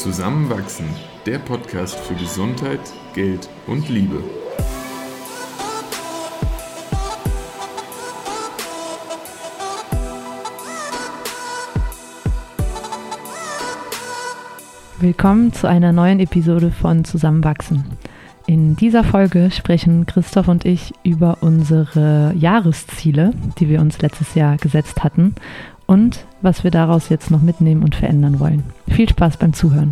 Zusammenwachsen, der Podcast für Gesundheit, Geld und Liebe. Willkommen zu einer neuen Episode von Zusammenwachsen. In dieser Folge sprechen Christoph und ich über unsere Jahresziele, die wir uns letztes Jahr gesetzt hatten und was wir daraus jetzt noch mitnehmen und verändern wollen. Viel Spaß beim Zuhören.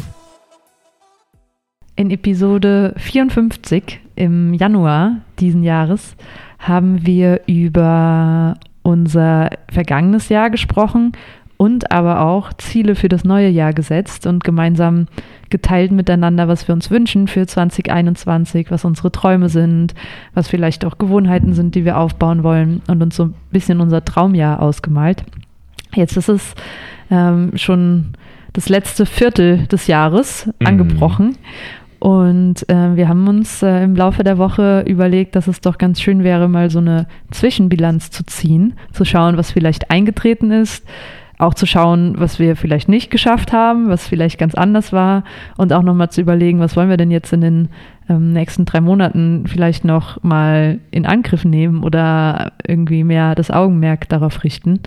In Episode 54 im Januar diesen Jahres haben wir über unser vergangenes Jahr gesprochen und aber auch Ziele für das neue Jahr gesetzt und gemeinsam geteilt miteinander, was wir uns wünschen für 2021, was unsere Träume sind, was vielleicht auch Gewohnheiten sind, die wir aufbauen wollen und uns so ein bisschen unser Traumjahr ausgemalt. Jetzt ist es ähm, schon das letzte Viertel des Jahres mhm. angebrochen. Und äh, wir haben uns äh, im Laufe der Woche überlegt, dass es doch ganz schön wäre, mal so eine Zwischenbilanz zu ziehen, zu schauen, was vielleicht eingetreten ist, auch zu schauen, was wir vielleicht nicht geschafft haben, was vielleicht ganz anders war und auch nochmal zu überlegen, was wollen wir denn jetzt in den ähm, nächsten drei Monaten vielleicht noch mal in Angriff nehmen oder irgendwie mehr das Augenmerk darauf richten.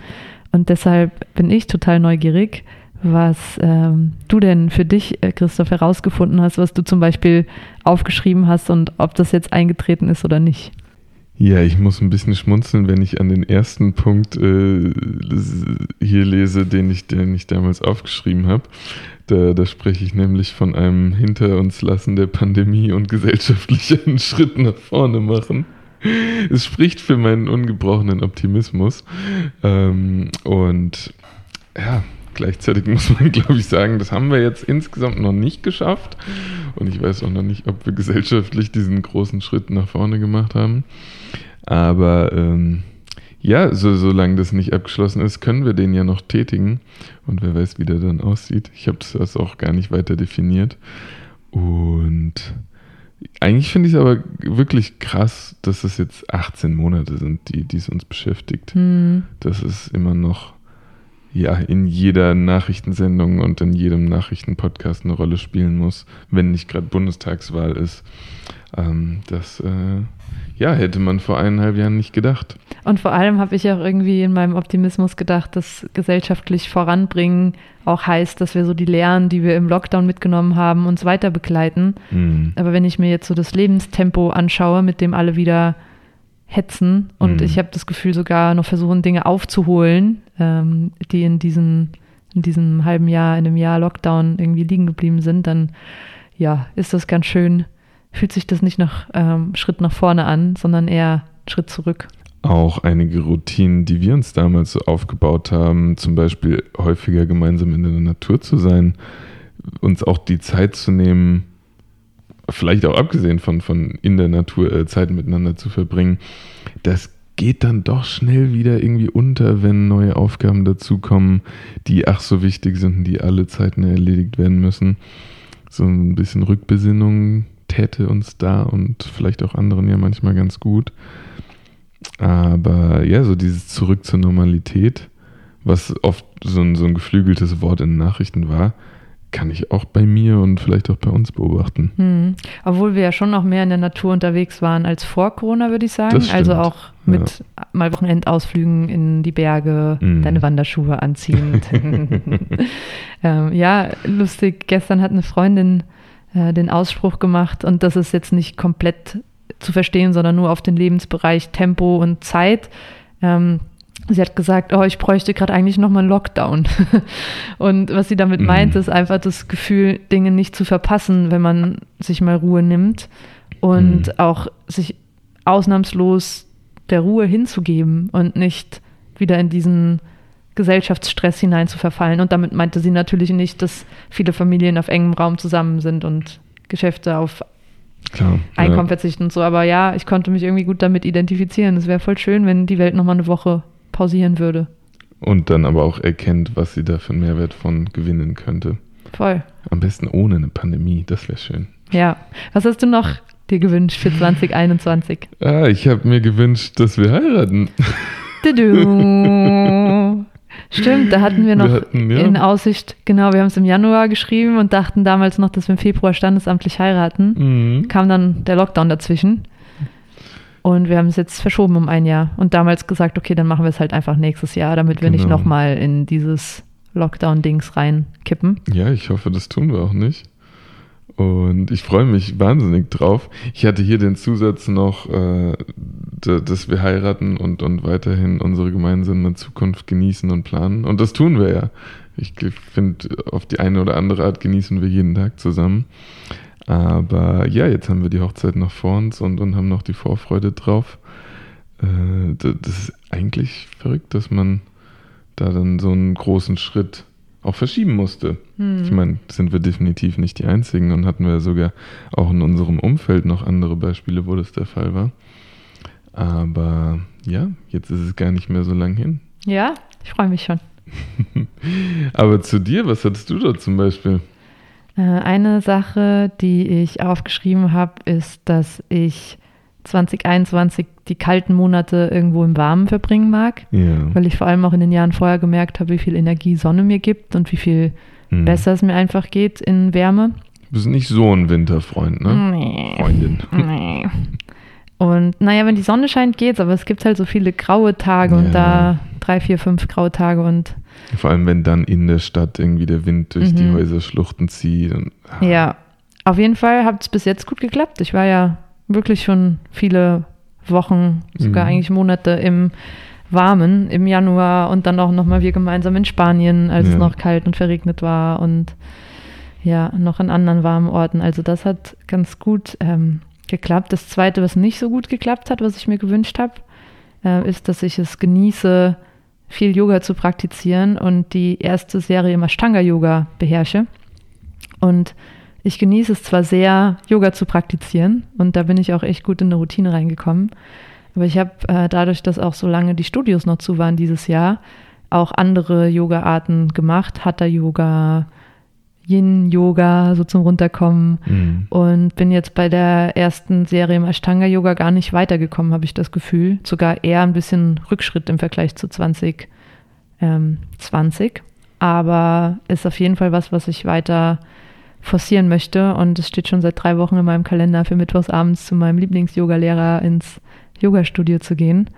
Und deshalb bin ich total neugierig, was ähm, du denn für dich, äh, Christoph, herausgefunden hast, was du zum Beispiel aufgeschrieben hast und ob das jetzt eingetreten ist oder nicht. Ja, ich muss ein bisschen schmunzeln, wenn ich an den ersten Punkt äh, hier lese, den ich, den ich damals aufgeschrieben habe. Da, da spreche ich nämlich von einem Hinter uns lassen der Pandemie und gesellschaftlichen Schritt nach vorne machen es spricht für meinen ungebrochenen Optimismus. Ähm, und ja, gleichzeitig muss man, glaube ich, sagen, das haben wir jetzt insgesamt noch nicht geschafft. Und ich weiß auch noch nicht, ob wir gesellschaftlich diesen großen Schritt nach vorne gemacht haben. Aber ähm, ja, so, solange das nicht abgeschlossen ist, können wir den ja noch tätigen. Und wer weiß, wie der dann aussieht. Ich habe das auch gar nicht weiter definiert. Und eigentlich finde ich es aber wirklich krass, dass es jetzt 18 Monate sind, die es uns beschäftigt. Mhm. Das ist immer noch ja in jeder Nachrichtensendung und in jedem Nachrichtenpodcast eine Rolle spielen muss, wenn nicht gerade Bundestagswahl ist. Ähm, das äh, ja, hätte man vor eineinhalb Jahren nicht gedacht. Und vor allem habe ich auch irgendwie in meinem Optimismus gedacht, dass gesellschaftlich voranbringen auch heißt, dass wir so die Lehren, die wir im Lockdown mitgenommen haben, uns weiter begleiten. Mhm. Aber wenn ich mir jetzt so das Lebenstempo anschaue, mit dem alle wieder hetzen und mhm. ich habe das Gefühl sogar noch versuchen, Dinge aufzuholen, ähm, die in, diesen, in diesem halben Jahr, in einem Jahr Lockdown irgendwie liegen geblieben sind, dann ja, ist das ganz schön fühlt sich das nicht nach ähm, Schritt nach vorne an, sondern eher Schritt zurück. Auch einige Routinen, die wir uns damals so aufgebaut haben, zum Beispiel häufiger gemeinsam in der Natur zu sein, uns auch die Zeit zu nehmen, vielleicht auch abgesehen von, von in der Natur äh, Zeit miteinander zu verbringen, das geht dann doch schnell wieder irgendwie unter, wenn neue Aufgaben dazukommen, die ach so wichtig sind, die alle Zeiten erledigt werden müssen. So ein bisschen Rückbesinnung täte uns da und vielleicht auch anderen ja manchmal ganz gut. Aber ja, so dieses Zurück zur Normalität, was oft so ein, so ein geflügeltes Wort in Nachrichten war, kann ich auch bei mir und vielleicht auch bei uns beobachten. Hm. Obwohl wir ja schon noch mehr in der Natur unterwegs waren als vor Corona, würde ich sagen. Also auch mit ja. mal Wochenendausflügen in die Berge, hm. deine Wanderschuhe anziehen. ähm, ja, lustig. Gestern hat eine Freundin äh, den Ausspruch gemacht und das ist jetzt nicht komplett zu verstehen, sondern nur auf den Lebensbereich Tempo und Zeit. Ähm, sie hat gesagt, oh, ich bräuchte gerade eigentlich nochmal einen Lockdown. und was sie damit mhm. meint, ist einfach das Gefühl, Dinge nicht zu verpassen, wenn man sich mal Ruhe nimmt und mhm. auch sich ausnahmslos der Ruhe hinzugeben und nicht wieder in diesen Gesellschaftsstress hinein zu verfallen. Und damit meinte sie natürlich nicht, dass viele Familien auf engem Raum zusammen sind und Geschäfte auf Klar, Einkommen ja. verzichten und so. Aber ja, ich konnte mich irgendwie gut damit identifizieren. Es wäre voll schön, wenn die Welt nochmal eine Woche pausieren würde. Und dann aber auch erkennt, was sie da für einen Mehrwert von gewinnen könnte. Voll. Am besten ohne eine Pandemie, das wäre schön. Ja. Was hast du noch dir gewünscht für 2021? ah, ich habe mir gewünscht, dass wir heiraten. Du Stimmt, da hatten wir noch Wir hatten, ja. in Aussicht, genau, wir haben es im Januar geschrieben und dachten damals noch, dass wir im Februar standesamtlich heiraten. Mhm. Kam dann der Lockdown dazwischen. Und wir haben es jetzt verschoben um ein Jahr. Und damals gesagt, okay, dann machen wir es halt einfach nächstes Jahr, damit wir nicht Genau. nochmal in dieses Lockdown-Dings reinkippen. Ja, ich hoffe, das tun wir auch nicht. Und ich freue mich wahnsinnig drauf. Ich hatte hier den Zusatz noch, äh, dass wir heiraten und, und weiterhin unsere gemeinsame Zukunft genießen und planen. Und das tun wir ja. Ich finde, auf die eine oder andere Art genießen wir jeden Tag zusammen. Aber ja, jetzt haben wir die Hochzeit noch vor uns und, und haben noch die Vorfreude drauf. Äh, das ist eigentlich verrückt, dass man da dann so einen großen Schritt auch verschieben musste. Hm. Ich meine, sind wir definitiv nicht die Einzigen und hatten wir sogar auch in unserem Umfeld noch andere Beispiele, wo das der Fall war. Aber ja, jetzt ist es gar nicht mehr so lang hin. Ja, ich freue mich schon. Aber zu dir, was hattest du da zum Beispiel? Äh, Eine Sache, die ich aufgeschrieben habe, ist, dass ich 2021 die kalten Monate irgendwo im Warmen verbringen mag, Ja. weil ich vor allem auch in den Jahren vorher gemerkt habe, wie viel Energie Sonne mir gibt und wie viel Hm. besser es mir einfach geht in Wärme. Du bist nicht so ein Winterfreund, ne? Nee. Freundin. Nee. Und naja, wenn die Sonne scheint, geht's, aber es gibt halt so viele graue Tage und Ja. da drei, vier, fünf graue Tage und Vor allem, wenn dann in der Stadt irgendwie der Wind durch die Mhm. Häuserschluchten zieht. Und, ah, Ja, auf jeden Fall hat es bis jetzt gut geklappt. Ich war ja wirklich schon viele Wochen, sogar Mhm. eigentlich Monate im Warmen im Januar und dann auch nochmal wir gemeinsam in Spanien, als es Ja. noch kalt und verregnet war und ja, noch an anderen warmen Orten. Also das hat ganz gut ähm, geklappt. Das Zweite, was nicht so gut geklappt hat, was ich mir gewünscht habe, äh, ist, dass ich es genieße, viel Yoga zu praktizieren und die erste Serie im Ashtanga-Yoga beherrsche. Und ich genieße es zwar sehr, Yoga zu praktizieren und da bin ich auch echt gut in eine Routine reingekommen. Aber ich habe äh, dadurch, dass auch so lange die Studios noch zu waren dieses Jahr, auch andere Yoga-Arten gemacht. Hatha-Yoga, Yin-Yoga, so zum Runterkommen. Mhm. Und bin jetzt bei der ersten Serie im Ashtanga-Yoga gar nicht weitergekommen, habe ich das Gefühl. Sogar eher ein bisschen Rückschritt im Vergleich zu 2020. Ähm, 20. Aber ist auf jeden Fall was, was ich weiter forcieren möchte. Und es steht schon seit drei Wochen in meinem Kalender, für mittwochsabends zu meinem Lieblings-Yoga-Lehrer ins Yoga-Studio zu gehen.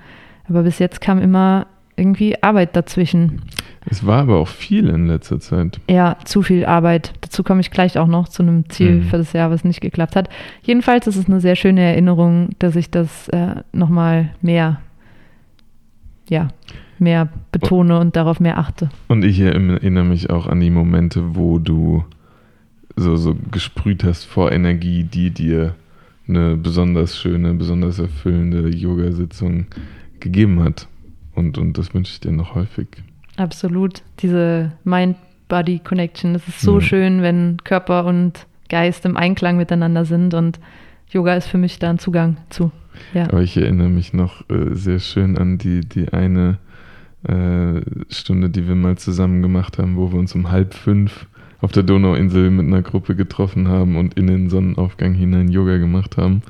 Aber bis jetzt kam immer irgendwie Arbeit dazwischen. Es war aber auch viel in letzter Zeit. Ja, zu viel Arbeit. Dazu komme ich gleich auch noch zu einem Ziel Mhm. für das Jahr, was nicht geklappt hat. Jedenfalls ist es eine sehr schöne Erinnerung, dass ich das äh, nochmal mehr, ja, mehr betone und darauf mehr achte. Und ich erinnere mich auch an die Momente, wo du so, so gesprüht hast vor Energie, die dir eine besonders schöne, besonders erfüllende Yoga-Sitzung gegeben hat. Und, und das wünsche ich dir noch häufig. Absolut. Diese Mind-Body-Connection. Es ist so Ja. schön, wenn Körper und Geist im Einklang miteinander sind und Yoga ist für mich da ein Zugang zu. Ja. Aber ich erinnere mich noch äh, sehr schön an die, die eine äh, Stunde, die wir mal zusammen gemacht haben, wo wir uns um halb fünf auf der Donauinsel mit einer Gruppe getroffen haben und in den Sonnenaufgang hinein Yoga gemacht haben.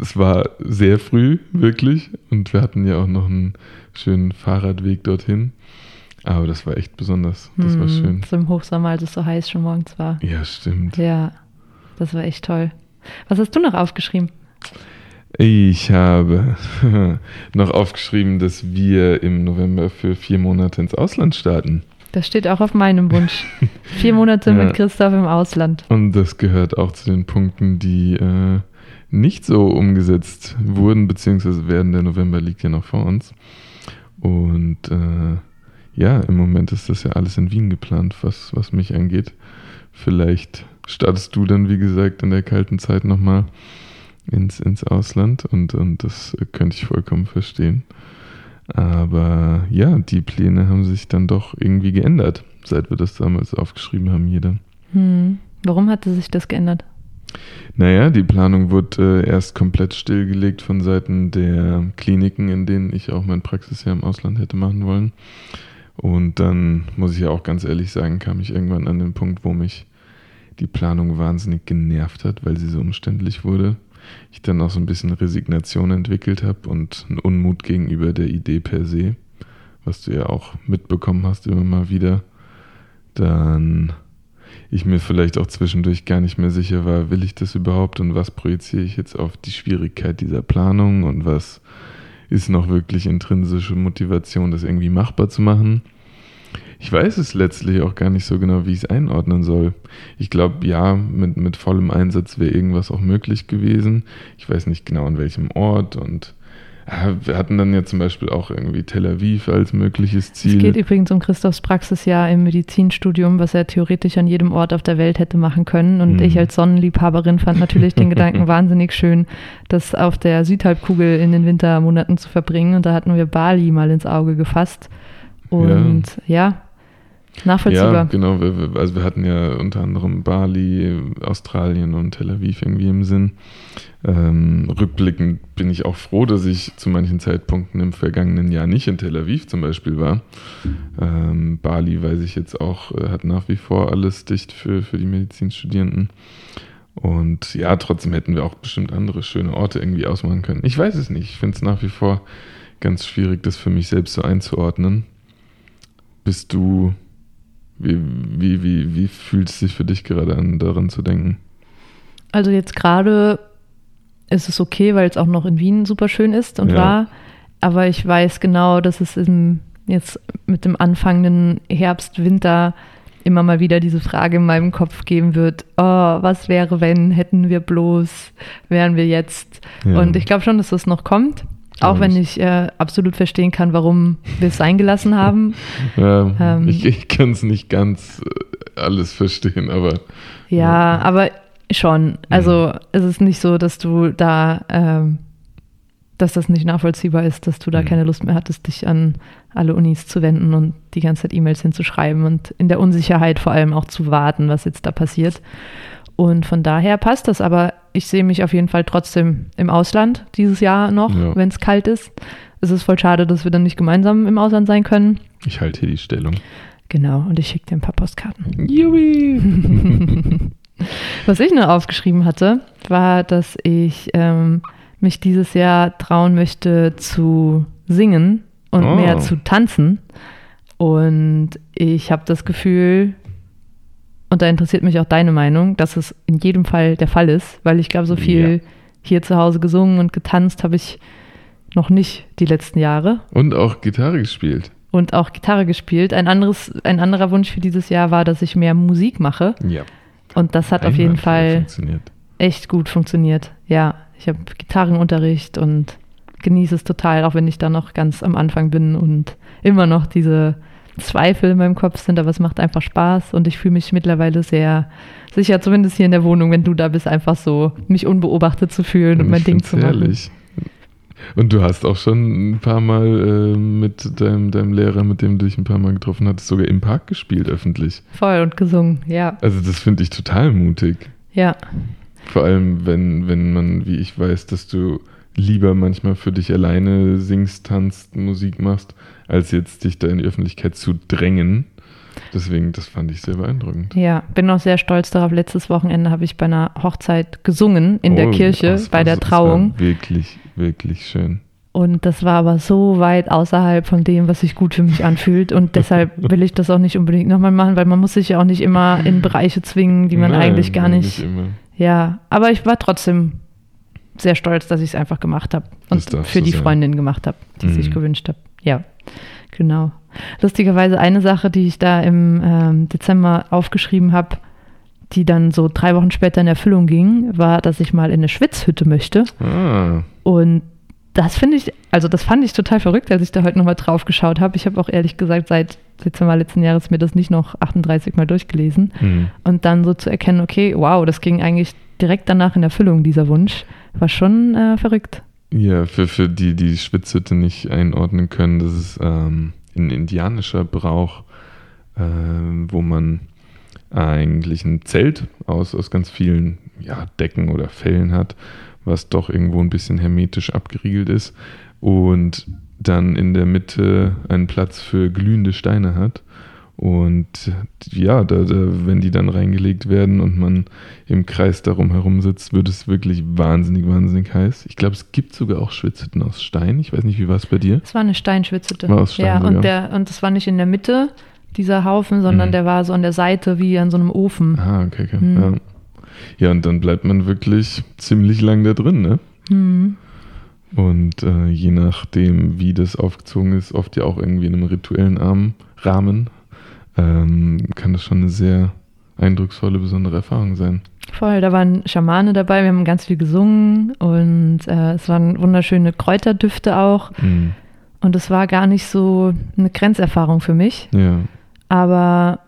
Es war sehr früh, wirklich, und wir hatten ja auch noch einen schönen Fahrradweg dorthin. Aber das war echt besonders. Das war Hm, schön. So im Hochsommer, als es so heiß schon morgens war. Ja, stimmt. Ja, das war echt toll. Was hast du noch aufgeschrieben? Ich habe noch aufgeschrieben, dass wir im November für vier Monate ins Ausland starten. Das steht auch auf meinem Wunsch. Vier Monate Ja. mit Christoph im Ausland. Und das gehört auch zu den Punkten, die äh, nicht so umgesetzt wurden, beziehungsweise werden. Der November liegt ja noch vor uns. Und äh, ja, im Moment ist das ja alles in Wien geplant, was, was mich angeht. Vielleicht startest du dann, wie gesagt, in der kalten Zeit nochmal ins, ins Ausland und, und das könnte ich vollkommen verstehen. Aber ja, die Pläne haben sich dann doch irgendwie geändert, seit wir das damals aufgeschrieben haben, jeder. Hm. Warum hatte sich das geändert? Naja, die Planung wurde äh, erst komplett stillgelegt von Seiten der Kliniken, in denen ich auch mein Praxisjahr im Ausland hätte machen wollen. Und dann, muss ich ja auch ganz ehrlich sagen, kam ich irgendwann an den Punkt, wo mich die Planung wahnsinnig genervt hat, weil sie so umständlich wurde. Ich dann auch so ein bisschen Resignation entwickelt habe und einen Unmut gegenüber der Idee per se, was du ja auch mitbekommen hast immer mal wieder, dann ich mir vielleicht auch zwischendurch gar nicht mehr sicher war, will ich das überhaupt und was projiziere ich jetzt auf die Schwierigkeit dieser Planung und was ist noch wirklich intrinsische Motivation, das irgendwie machbar zu machen. Ich weiß es letztlich auch gar nicht so genau, wie ich es einordnen soll. Ich glaube, ja, mit, mit vollem Einsatz wäre irgendwas auch möglich gewesen. Ich weiß nicht genau an welchem Ort und ja, wir hatten dann ja zum Beispiel auch irgendwie Tel Aviv als mögliches Ziel. Es geht übrigens um Christophs Praxisjahr im Medizinstudium, was er theoretisch an jedem Ort auf der Welt hätte machen können. Und mhm. ich als Sonnenliebhaberin fand natürlich den Gedanken wahnsinnig schön, das auf der Südhalbkugel in den Wintermonaten zu verbringen. Und da hatten wir Bali mal ins Auge gefasst. Und ja, ja Nachvollziehbar. Ja, genau. Also wir hatten ja unter anderem Bali, Australien und Tel Aviv irgendwie im Sinn. Ähm, rückblickend bin ich auch froh, dass ich zu manchen Zeitpunkten im vergangenen Jahr nicht in Tel Aviv zum Beispiel war. Ähm, Bali weiß ich jetzt auch, äh, hat nach wie vor alles dicht für, für die Medizinstudierenden. Und ja, trotzdem hätten wir auch bestimmt andere schöne Orte irgendwie ausmachen können. Ich weiß es nicht. Ich finde es nach wie vor ganz schwierig, das für mich selbst so einzuordnen. Bist du wie, wie, wie, wie fühlt es sich für dich gerade an, daran zu denken? Also jetzt gerade ist es okay, weil es auch noch in Wien super schön ist und ja. war. Aber ich weiß genau, dass es im, jetzt mit dem anfangenden Herbst, Winter immer mal wieder diese Frage in meinem Kopf geben wird, oh, was wäre, wenn, hätten wir bloß, wären wir jetzt. Ja. Und ich glaube schon, dass das noch kommt. Auch wenn ich äh, absolut verstehen kann, warum wir es eingelassen haben. Ja, ähm, ich, ich kann es nicht ganz äh, alles verstehen, aber. Ja, ja. aber schon. Also mhm. es ist nicht so, dass du da, ähm, dass das nicht nachvollziehbar ist, dass du da mhm. keine Lust mehr hattest, dich an alle Unis zu wenden und die ganze Zeit E-Mails hinzuschreiben und in der Unsicherheit vor allem auch zu warten, was jetzt da passiert. Und von daher passt das, aber ich sehe mich auf jeden Fall trotzdem im Ausland dieses Jahr noch, ja. wenn es kalt ist. Es ist voll schade, dass wir dann nicht gemeinsam im Ausland sein können. Ich halte hier die Stellung. Genau, und ich schicke dir ein paar Postkarten. Jubi! Was ich nur aufgeschrieben hatte, war, dass ich ähm, mich dieses Jahr trauen möchte zu singen und oh. mehr zu tanzen. Und ich habe das Gefühl, und da interessiert mich auch deine Meinung, dass es in jedem Fall der Fall ist, weil ich glaube, so viel ja. hier zu Hause gesungen und getanzt habe ich noch nicht die letzten Jahre. Und auch Gitarre gespielt. Und auch Gitarre gespielt. Ein, anderes, ein anderer Wunsch für dieses Jahr war, dass ich mehr Musik mache. Ja. Und das hat auf jeden Fall echt gut funktioniert. Ja, ich habe Gitarrenunterricht und genieße es total, auch wenn ich da noch ganz am Anfang bin und immer noch diese Zweifel in meinem Kopf sind, aber es macht einfach Spaß und ich fühle mich mittlerweile sehr sicher, zumindest hier in der Wohnung, wenn du da bist, einfach so mich unbeobachtet zu fühlen und, mein Ding zu machen. Ehrlich. Und du hast auch schon ein paar Mal äh, mit deinem, deinem Lehrer, mit dem du dich ein paar Mal getroffen hattest, sogar im Park gespielt, öffentlich. Voll und gesungen, ja. Also das finde ich total mutig. Ja. Vor allem, wenn, wenn man, wie ich weiß, dass du lieber manchmal für dich alleine singst, tanzt, Musik machst, als jetzt dich da in die Öffentlichkeit zu drängen. Deswegen, das fand ich sehr beeindruckend. Ja, bin auch sehr stolz darauf. Letztes Wochenende habe ich bei einer Hochzeit gesungen in oh, der Kirche, bei der Trauung. wirklich, wirklich schön. Und das war aber so weit außerhalb von dem, was sich gut für mich anfühlt. Und deshalb will ich das auch nicht unbedingt nochmal machen, weil man muss sich ja auch nicht immer in Bereiche zwingen, die man Nein, eigentlich gar nicht. nicht ja, aber ich war trotzdem sehr stolz, dass ich es einfach gemacht habe und für die sein. Freundin gemacht habe, die mhm. sich gewünscht habe. Ja, genau. Lustigerweise eine Sache, die ich da im ähm, Dezember aufgeschrieben habe, die dann so drei Wochen später in Erfüllung ging, war, dass ich mal in eine Schwitzhütte möchte. Ah. Und das finde ich, also das fand ich total verrückt, als ich da heute nochmal drauf geschaut habe. Ich habe auch ehrlich gesagt seit Dezember letzten Jahres mir das nicht noch 38 Mal durchgelesen. Mhm. Und dann so zu erkennen, okay, wow, das ging eigentlich direkt danach in Erfüllung, dieser Wunsch, war schon äh, verrückt. Ja, für, für die, die Schwitzhütte nicht einordnen können, das ist ähm, ein indianischer Brauch, äh, wo man eigentlich ein Zelt aus, aus ganz vielen ja, Decken oder Fellen hat, was doch irgendwo ein bisschen hermetisch abgeriegelt ist und dann in der Mitte einen Platz für glühende Steine hat Und ja, da, da, wenn die dann reingelegt werden und man im Kreis darum herum sitzt, wird es wirklich wahnsinnig, wahnsinnig heiß. Ich glaube, es gibt sogar auch Schwitzhütten aus Stein. Ich weiß nicht, wie war es bei dir? Es war eine Steinschwitzhütte. War aus Stein ja, sogar. und, der, und das war nicht in der Mitte, dieser Haufen, sondern Mhm. der war so an der Seite wie an so einem Ofen. Ah, okay, okay. Mhm. Ja. ja, und dann bleibt man wirklich ziemlich lang da drin, ne? Hm. Und äh, je nachdem, wie das aufgezogen ist, oft ja auch irgendwie in einem rituellen Rahmen, ähm, kann das schon eine sehr eindrucksvolle, besondere Erfahrung sein. Voll, da waren Schamane dabei, wir haben ganz viel gesungen und äh, es waren wunderschöne Kräuterdüfte auch. Mhm. Und es war gar nicht so eine Grenzerfahrung für mich. Ja, Aber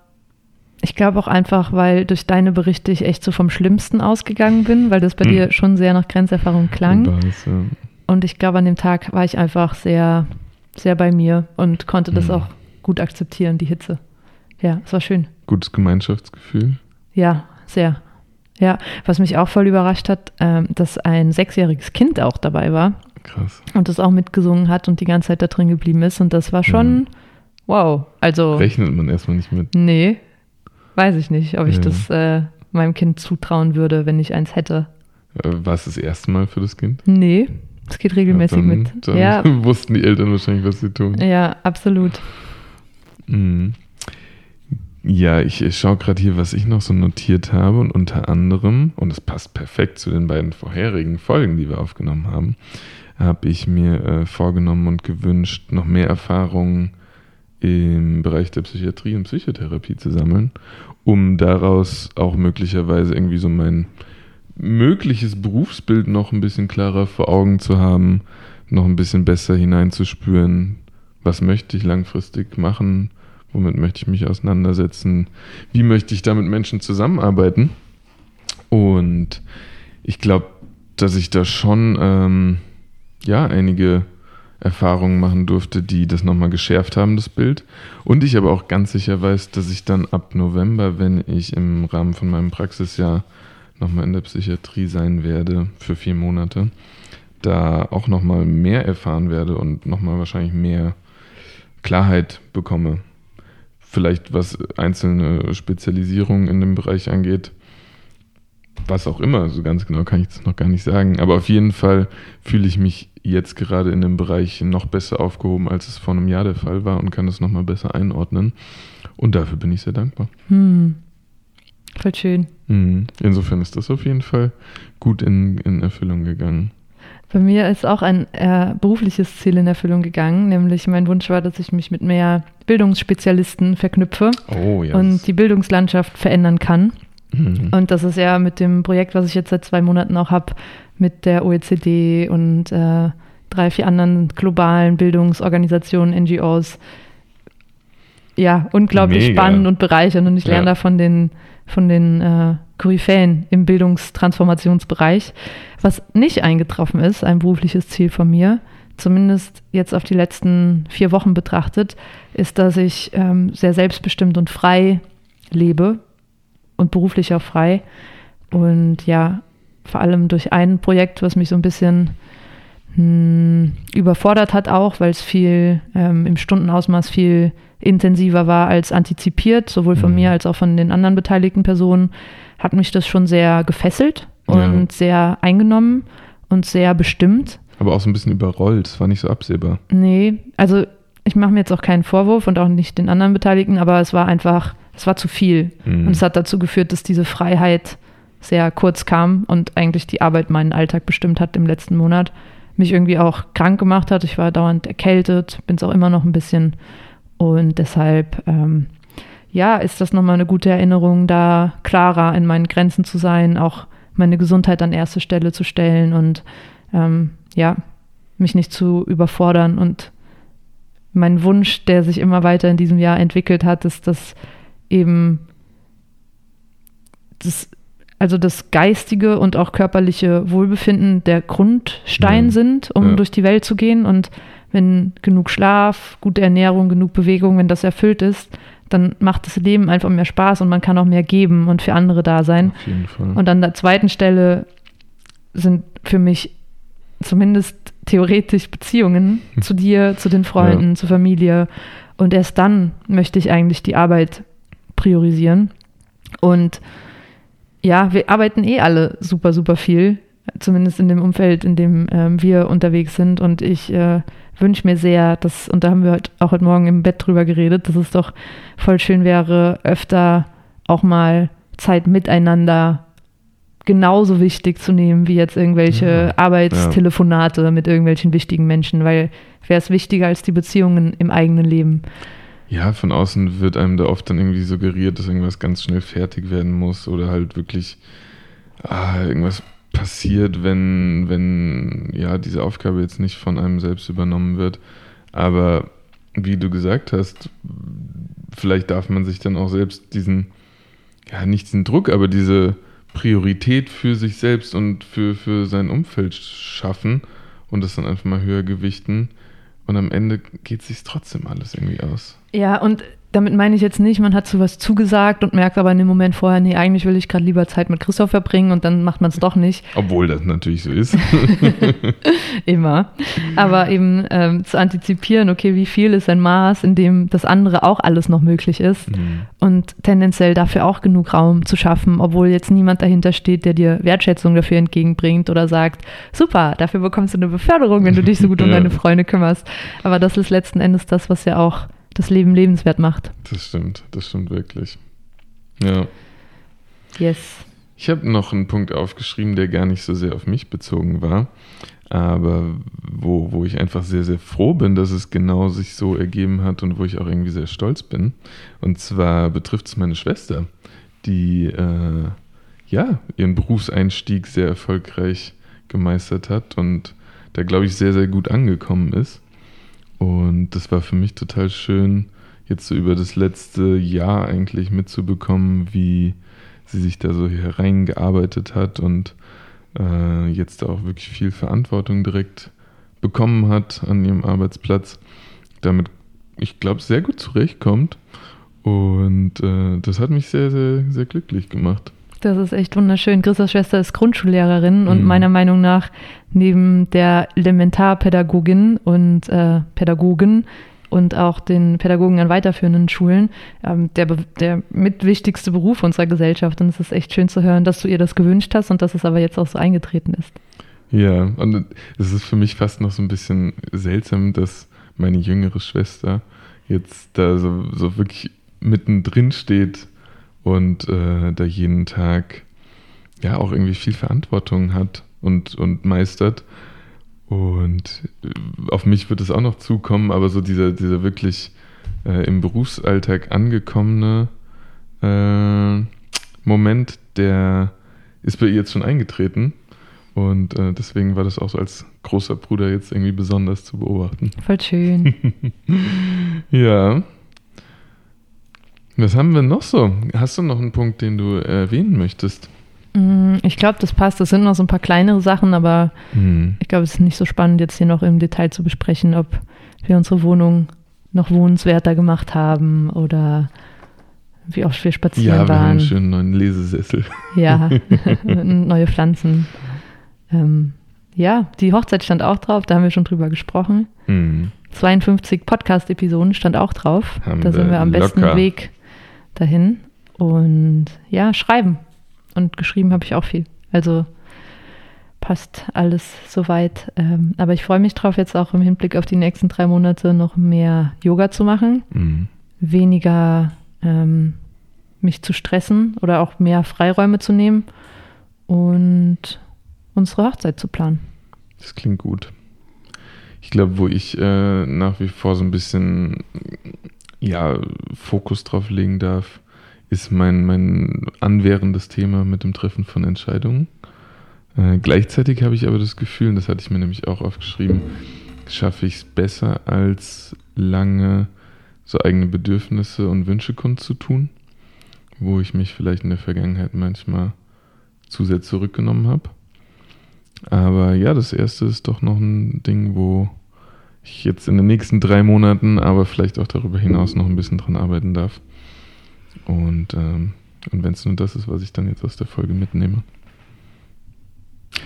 ich glaube auch einfach, weil durch deine Berichte ich echt so vom Schlimmsten ausgegangen bin, weil das bei Mhm. dir schon sehr nach Grenzerfahrung klang. es, ja. Und ich glaube, an dem Tag war ich einfach sehr, sehr bei mir und konnte das Mhm. auch gut akzeptieren, die Hitze. Ja, es war schön. Gutes Gemeinschaftsgefühl. Ja, sehr. Ja, was mich auch voll überrascht hat, ähm, dass ein sechsjähriges Kind auch dabei war Krass. und das auch mitgesungen hat und die ganze Zeit da drin geblieben ist. Und das war schon Mhm. wow. Also, Rechnet man erstmal nicht mit. nee, weiß ich nicht, ob ich Ja. das äh, meinem Kind zutrauen würde, wenn ich eins hätte. Äh, War es das erste Mal für das Kind? Nee, es geht regelmäßig ja, dann, mit. Dann ja, wussten die Eltern wahrscheinlich, was sie tun. ja, absolut. Mhm. Ja, ich, schaue gerade hier, was ich noch so notiert habe und unter anderem, und es passt perfekt zu den beiden vorherigen Folgen, die wir aufgenommen haben, habe ich mir äh, vorgenommen und gewünscht, noch mehr Erfahrungen im Bereich der Psychiatrie und Psychotherapie zu sammeln, um daraus auch möglicherweise irgendwie so mein mögliches Berufsbild noch ein bisschen klarer vor Augen zu haben, noch ein bisschen besser hineinzuspüren, was möchte ich langfristig machen, womit möchte ich mich auseinandersetzen, wie möchte ich da mit Menschen zusammenarbeiten. Und ich glaube, dass ich da schon ähm, ja einige Erfahrungen machen durfte, die das nochmal geschärft haben, das Bild. Und ich aber auch ganz sicher weiß, dass ich dann ab November, wenn ich im Rahmen von meinem Praxisjahr nochmal in der Psychiatrie sein werde für vier Monate, da auch nochmal mehr erfahren werde und nochmal wahrscheinlich mehr Klarheit bekomme. Vielleicht was einzelne Spezialisierungen in dem Bereich angeht. Was auch immer, so ganz genau kann ich das noch gar nicht sagen. Aber auf jeden Fall fühle ich mich jetzt gerade in dem Bereich noch besser aufgehoben, als es vor einem Jahr der Fall war und kann das nochmal besser einordnen. Und dafür bin ich sehr dankbar. Hm. Voll schön. Mhm. Insofern ist das auf jeden Fall gut in, in Erfüllung gegangen. Bei mir ist auch ein äh, berufliches Ziel in Erfüllung gegangen, nämlich mein Wunsch war, dass ich mich mit mehr Bildungsspezialisten verknüpfe Oh ja. und die Bildungslandschaft verändern kann. mhm. Und das ist ja mit dem Projekt, was ich jetzt seit zwei Monaten auch habe, mit der OECD und äh, drei, vier anderen globalen Bildungsorganisationen, NGOs, ja, unglaublich Mega. spannend und bereichernd. Und ich lerne Ja. da von den, von den äh, Koryphäen im Bildungstransformationsbereich. Was nicht eingetroffen ist, ein berufliches Ziel von mir, zumindest jetzt auf die letzten vier Wochen betrachtet, ist, dass ich ähm, sehr selbstbestimmt und frei lebe und beruflich auch frei. Und ja, vor allem durch ein Projekt, was mich so ein bisschen hm, überfordert hat auch, weil es viel ähm, im Stundenausmaß viel intensiver war als antizipiert, sowohl von Mhm. mir als auch von den anderen beteiligten Personen, hat mich das schon sehr gefesselt Ja. und sehr eingenommen und sehr bestimmt. Aber auch so ein bisschen überrollt. Es war nicht so absehbar. Nee, also ich mache mir jetzt auch keinen Vorwurf und auch nicht den anderen Beteiligten, aber es war einfach, es war zu viel. Mhm. Und es hat dazu geführt, dass diese Freiheit sehr kurz kam und eigentlich die Arbeit meinen Alltag bestimmt hat im letzten Monat. Mich irgendwie auch krank gemacht hat. Ich war dauernd erkältet, bin es auch immer noch ein bisschen. Und deshalb, ähm, ja, ist das nochmal eine gute Erinnerung, da klarer in meinen Grenzen zu sein, auch meine Gesundheit an erste Stelle zu stellen und ähm, ja, mich nicht zu überfordern. Und mein Wunsch, der sich immer weiter in diesem Jahr entwickelt hat, ist, dass eben das, also das geistige und auch körperliche Wohlbefinden der Grundstein Ja. sind, um Ja. durch die Welt zu gehen. Und wenn genug Schlaf, gute Ernährung, genug Bewegung, wenn das erfüllt ist, dann macht das Leben einfach mehr Spaß und man kann auch mehr geben und für andere da sein. Auf jeden Fall. Und an der zweiten Stelle sind für mich zumindest theoretisch Beziehungen zu dir, zu den Freunden, zur Familie Und erst dann möchte ich eigentlich die Arbeit priorisieren. Und ja, wir arbeiten eh alle super, super viel, zumindest in dem Umfeld, in dem ähm, wir unterwegs sind. Und ich äh, wünsche mir sehr, dass, und da haben wir heute, auch heute Morgen im Bett drüber geredet, dass es doch voll schön wäre, öfter auch mal Zeit miteinander genauso wichtig zu nehmen wie jetzt irgendwelche Ja, Arbeitstelefonate mit irgendwelchen wichtigen Menschen, weil wäre es wichtiger als die Beziehungen im eigenen Leben. Ja, von außen wird einem da oft dann irgendwie suggeriert, dass irgendwas ganz schnell fertig werden muss oder halt wirklich ah, irgendwas passiert, wenn, wenn ja diese Aufgabe jetzt nicht von einem selbst übernommen wird. Aber wie du gesagt hast, vielleicht darf man sich dann auch selbst diesen, ja, nicht diesen Druck, aber diese Priorität für sich selbst und für, für sein Umfeld schaffen und das dann einfach mal höher gewichten. Und am Ende geht sich trotzdem alles irgendwie aus. Ja, und damit meine ich jetzt nicht, man hat zu was zugesagt und merkt aber in dem Moment vorher, nee, eigentlich will ich gerade lieber Zeit mit Christoph verbringen und dann macht man es doch nicht. Obwohl das natürlich so ist. Immer. Aber eben ähm, zu antizipieren, okay, wie viel ist ein Maß, in dem das andere auch alles noch möglich ist Mhm. und tendenziell dafür auch genug Raum zu schaffen, obwohl jetzt niemand dahinter steht, der dir Wertschätzung dafür entgegenbringt oder sagt, super, dafür bekommst du eine Beförderung, wenn du dich so gut um Ja. deine Freunde kümmerst. Aber das ist letzten Endes das, was ja auch das Leben lebenswert macht. Das stimmt, das stimmt wirklich. Ja. Yes. Ich habe noch einen Punkt aufgeschrieben, der gar nicht so sehr auf mich bezogen war, aber wo, wo ich einfach sehr, sehr froh bin, dass es genau sich so ergeben hat und wo ich auch irgendwie sehr stolz bin. Und zwar betrifft es meine Schwester, die äh, ja ihren Berufseinstieg sehr erfolgreich gemeistert hat und da, glaube ich, sehr, sehr gut angekommen ist. Und das war für mich total schön, jetzt so über das letzte Jahr eigentlich mitzubekommen, wie sie sich da so hereingearbeitet hat und äh, jetzt auch wirklich viel Verantwortung direkt bekommen hat an ihrem Arbeitsplatz. Damit, ich glaube, sehr gut zurechtkommt. Und äh, das hat mich sehr, sehr, sehr glücklich gemacht. Das ist echt wunderschön. Christas Schwester ist Grundschullehrerin und Mhm. meiner Meinung nach neben der Elementarpädagogin und äh, Pädagogen und auch den Pädagogen an weiterführenden Schulen ähm, der, der mitwichtigste Beruf unserer Gesellschaft. Und es ist echt schön zu hören, dass du ihr das gewünscht hast und dass es aber jetzt auch so eingetreten ist. Ja, und es ist für mich fast noch so ein bisschen seltsam, dass meine jüngere Schwester jetzt da so, so wirklich mittendrin steht und äh, da jeden Tag ja auch irgendwie viel Verantwortung hat und, und meistert. Und äh, auf mich wird es auch noch zukommen, aber so dieser, dieser wirklich äh, im Berufsalltag angekommene äh, Moment, der ist bei ihr jetzt schon eingetreten. Und äh, deswegen war das auch so als großer Bruder jetzt irgendwie besonders zu beobachten. Voll schön. Ja. Was haben wir noch so? Hast du noch einen Punkt, den du erwähnen möchtest? Mm, ich glaube, das passt. Das sind noch so ein paar kleinere Sachen, aber Hm. ich glaube, es ist nicht so spannend, jetzt hier noch im Detail zu besprechen, ob wir unsere Wohnung noch wohnenswerter gemacht haben oder wie oft wir spazieren Ja, wir haben waren. einen schönen neuen Lesesessel. Ja, neue Pflanzen. Ähm, ja, die Hochzeit stand auch drauf, da haben wir schon drüber gesprochen. Hm. 52 Podcast-Episoden stand auch drauf. Haben da sind wir am besten locker. Weg dahin. Und ja, schreiben. Und geschrieben habe ich auch viel. Also passt alles soweit. Ähm, aber ich freue mich drauf, jetzt auch im Hinblick auf die nächsten drei Monate noch mehr Yoga zu machen. Hm. Weniger ähm, mich zu stressen oder auch mehr Freiräume zu nehmen und unsere Hochzeit zu planen. Das klingt gut. Ich glaube, wo ich äh, nach wie vor so ein bisschen ja, Fokus drauf legen darf, ist mein, mein anwährendes Thema mit dem Treffen von Entscheidungen. Äh, gleichzeitig habe ich aber das Gefühl, und das hatte ich mir nämlich auch aufgeschrieben, schaffe ich es besser als lange so eigene Bedürfnisse und Wünsche kundzutun, wo ich mich vielleicht in der Vergangenheit manchmal zu sehr zurückgenommen habe. Aber ja, das erste ist doch noch ein Ding, wo ich jetzt in den nächsten drei Monaten, aber vielleicht auch darüber hinaus noch ein bisschen dran arbeiten darf. Und, ähm, und wenn es nur das ist, was ich dann jetzt aus der Folge mitnehme.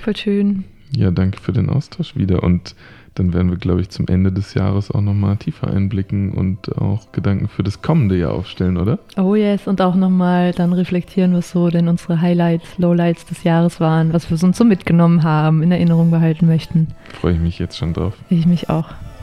Voll schön. Ja, danke für den Austausch wieder und dann werden wir, glaube ich, zum Ende des Jahres auch nochmal tiefer einblicken und auch Gedanken für das kommende Jahr aufstellen, oder? Oh yes, und auch nochmal dann reflektieren, was so denn unsere Highlights, Lowlights des Jahres waren, was wir uns so mitgenommen haben, in Erinnerung behalten möchten. Freue ich mich jetzt schon drauf. Ich mich auch.